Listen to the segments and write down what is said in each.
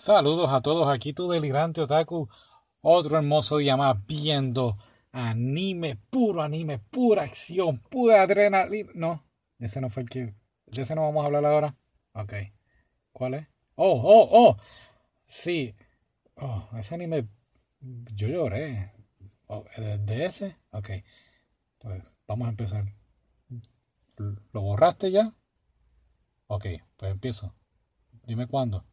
Saludos a todos, aquí tu delirante otaku. Otro hermoso día más viendo anime, puro anime, pura acción, pura adrenalina. No, ese no fue el que. ¿De ese no vamos a hablar ahora? Ok. ¿Cuál es? Oh, oh, oh. Sí. Oh, ese anime. Yo lloré. Oh, ¿De ese? Ok. Pues vamos a empezar. ¿Lo borraste ya? Ok, pues empiezo. Dime cuándo.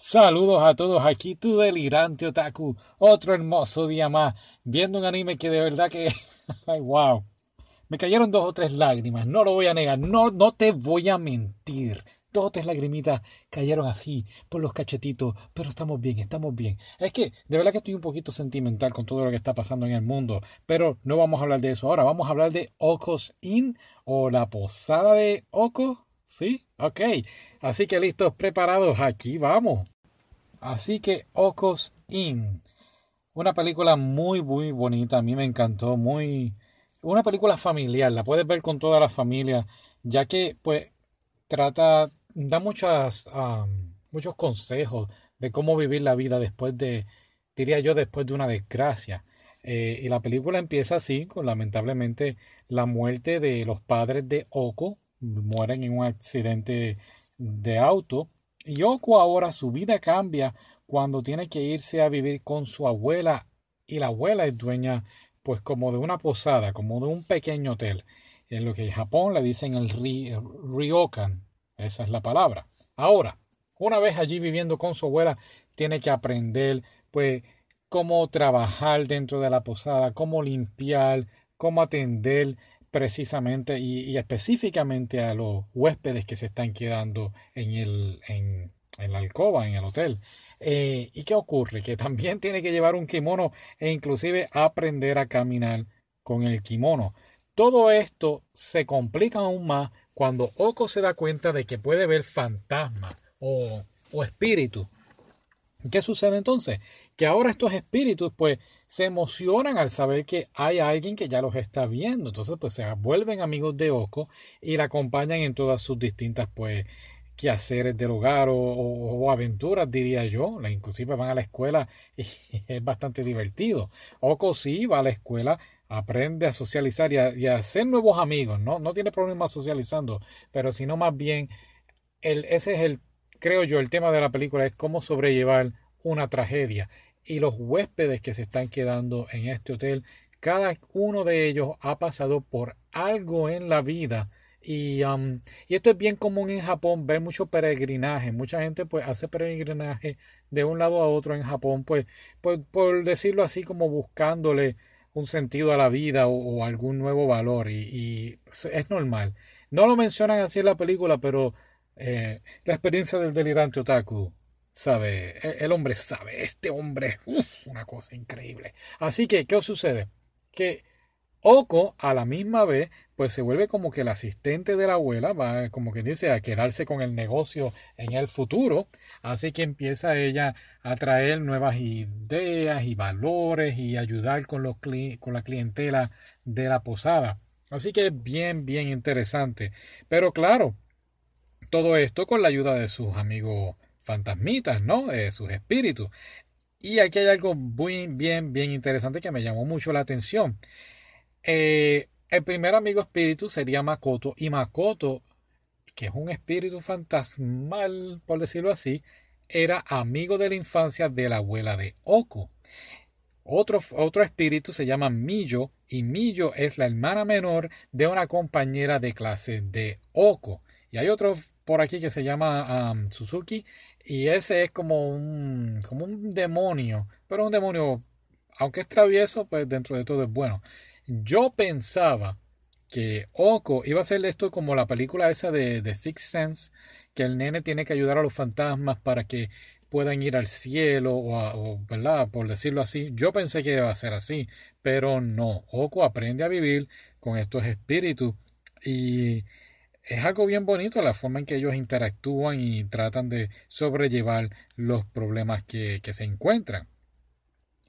Saludos a todos, aquí tu delirante otaku. Otro hermoso día más, viendo un anime que de verdad que... Ay, wow. Me cayeron dos o tres lágrimas, no lo voy a negar, no, no te voy a mentir. Dos o tres lagrimitas cayeron así por los cachetitos, pero estamos bien, estamos bien. Es que de verdad que estoy un poquito sentimental con todo lo que está pasando en el mundo, pero no vamos a hablar de eso ahora, vamos a hablar de Okos Inn o la posada de Oko. ¿Sí? Ok. Así que listos, preparados, aquí vamos. Así que Ocos In. Una película muy, muy bonita. A mí me encantó. Muy. Una película familiar. La puedes ver con toda la familia. Ya que, pues, trata. Da muchas. muchos consejos de cómo vivir la vida después de. Diría yo, después de una desgracia. Eh, y la película empieza así, con lamentablemente la muerte de los padres de Oko, mueren en un accidente de auto. Y Yoko ahora su vida cambia cuando tiene que irse a vivir con su abuela y la abuela es dueña pues como de una posada, como de un pequeño hotel. En lo que en Japón le dicen el ryokan, esa es la palabra. Ahora, una vez allí viviendo con su abuela, tiene que aprender pues cómo trabajar dentro de la posada, cómo limpiar, cómo atender precisamente y, específicamente a los huéspedes que se están quedando en, el, en, la alcoba, en el hotel. Eh, ¿Y qué ocurre? Que también tiene que llevar un kimono e inclusive aprender a caminar con el kimono. Todo esto se complica aún más cuando Oko se da cuenta de que puede ver fantasmas o, o espíritus ¿Qué sucede entonces? Que ahora estos espíritus pues se emocionan al saber que hay alguien que ya los está viendo. Entonces pues se vuelven amigos de Oko y la acompañan en todas sus distintas pues quehaceres del hogar o, aventuras diría yo. Inclusive van a la escuela y es bastante divertido. Oko sí va a la escuela, aprende a socializar y a, hacer nuevos amigos. ¿no? no tiene problemas socializando, pero sino más bien el, ese es el creo yo, el tema de la película es cómo sobrellevar una tragedia. Y los huéspedes que se están quedando en este hotel, cada uno de ellos ha pasado por algo en la vida. Y, um, esto es bien común en Japón, ver mucho peregrinaje. Mucha gente pues hace peregrinaje de un lado a otro en Japón, pues, pues por decirlo así, como buscándole un sentido a la vida o, algún nuevo valor. Y, y, es normal. No lo mencionan así en la película, pero eh, la experiencia del delirante otaku, sabe, el, hombre sabe, este hombre, una cosa increíble. Así que, ¿qué sucede? Que Oko a la misma vez, pues se vuelve como que el asistente de la abuela, va como que dice, a quedarse con el negocio en el futuro. Así que empieza ella a traer nuevas ideas y valores y ayudar con, los con la clientela de la posada. Así que es bien, bien interesante. Pero claro, todo esto con la ayuda de sus amigos fantasmitas, ¿no? Eh, sus espíritus. Y aquí hay algo muy bien, bien interesante que me llamó mucho la atención. Eh, el primer amigo espíritu sería Makoto y Makoto, que es un espíritu fantasmal, por decirlo así, era amigo de la infancia de la abuela de Oko. Otro, otro espíritu se llama Millo y Millo es la hermana menor de una compañera de clase de Oko. Y hay otro por aquí que se llama Suzuki y ese es como un, como un demonio, pero un demonio, aunque es travieso, pues dentro de todo es bueno. Yo pensaba que Oko iba a ser esto como la película esa de, de Sixth Sense, que el nene tiene que ayudar a los fantasmas para que puedan ir al cielo, o, o, ¿verdad? Por decirlo así. Yo pensé que iba a ser así, pero no. Oko aprende a vivir con estos espíritus y es algo bien bonito la forma en que ellos interactúan y tratan de sobrellevar los problemas que, se encuentran.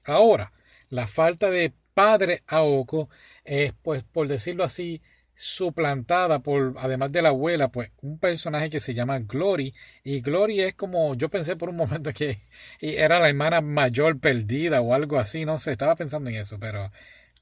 Ahora, la falta de padre a Oko es, pues, por decirlo así, suplantada por, además de la abuela, pues un personaje que se llama Glory. Y Glory es como, yo pensé por un momento que era la hermana mayor perdida o algo así, no sé, estaba pensando en eso, pero,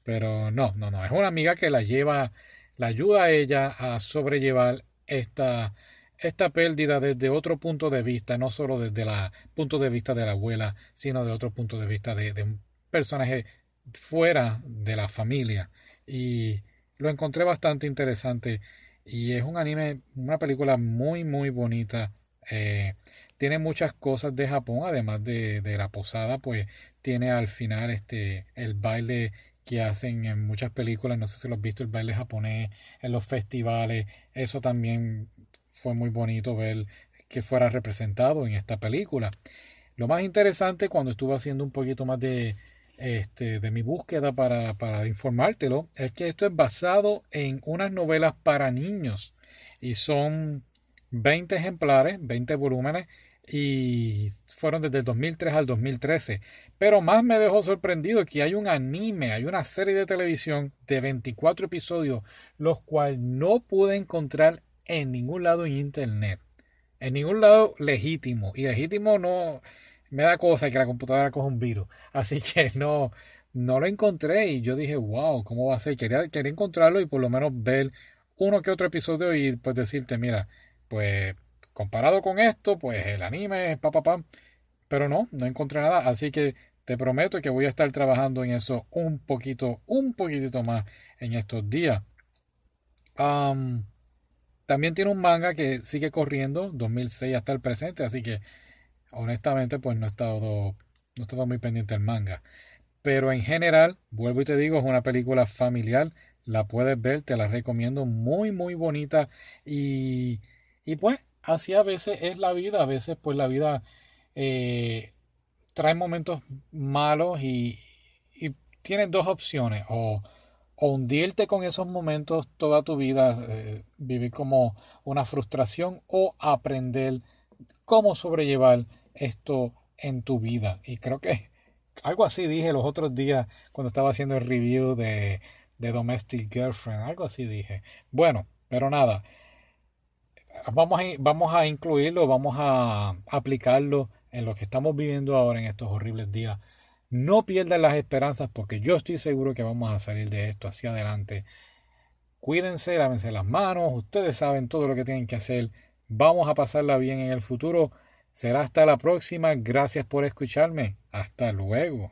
pero no, no, no, es una amiga que la lleva, la ayuda a ella a sobrellevar esta, esta pérdida desde otro punto de vista, no solo desde el punto de vista de la abuela, sino de otro punto de vista de, un personaje fuera de la familia. Y lo encontré bastante interesante y es un anime, una película muy muy bonita. Eh, tiene muchas cosas de Japón, además de, de, la posada, pues tiene al final este el baile que hacen en muchas películas, no sé si lo has visto, el baile japonés en los festivales, eso también fue muy bonito ver que fuera representado en esta película. Lo más interesante cuando estuve haciendo un poquito más de, este, de mi búsqueda para, para informártelo es que esto es basado en unas novelas para niños y son 20 ejemplares, 20 volúmenes y fueron desde el 2003 al 2013. Pero más me dejó sorprendido que hay un anime, hay una serie de televisión de 24 episodios, los cuales no pude encontrar en ningún lado en internet. En ningún lado legítimo. Y legítimo no me da cosa que la computadora coja un virus. Así que no, no lo encontré y yo dije, wow, ¿cómo va a ser? Quería, quería encontrarlo y por lo menos ver uno que otro episodio y pues decirte, mira, pues comparado con esto, pues el anime es pa, pa, pa. Pero no, no encontré nada. Así que te prometo que voy a estar trabajando en eso un poquito, un poquitito más en estos días. también tiene un manga que sigue corriendo, 2006 hasta el presente, así que honestamente pues no he estado, no he estado muy pendiente del manga. Pero en general, vuelvo y te digo, es una película familiar, la puedes ver, te la recomiendo, muy muy bonita y, y pues así a veces es la vida, a veces pues la vida eh, trae momentos malos y, y tienes dos opciones, o, o, hundirte con esos momentos toda tu vida, eh, vivir como una frustración o aprender cómo sobrellevar esto en tu vida. Y creo que algo así dije los otros días cuando estaba haciendo el review de, de Domestic Girlfriend. Algo así dije. Bueno, pero nada. Vamos a, vamos a incluirlo, vamos a aplicarlo en lo que estamos viviendo ahora en estos horribles días. No pierdan las esperanzas porque yo estoy seguro que vamos a salir de esto hacia adelante. Cuídense, lávense las manos, ustedes saben todo lo que tienen que hacer. Vamos a pasarla bien en el futuro. Será hasta la próxima. Gracias por escucharme. Hasta luego.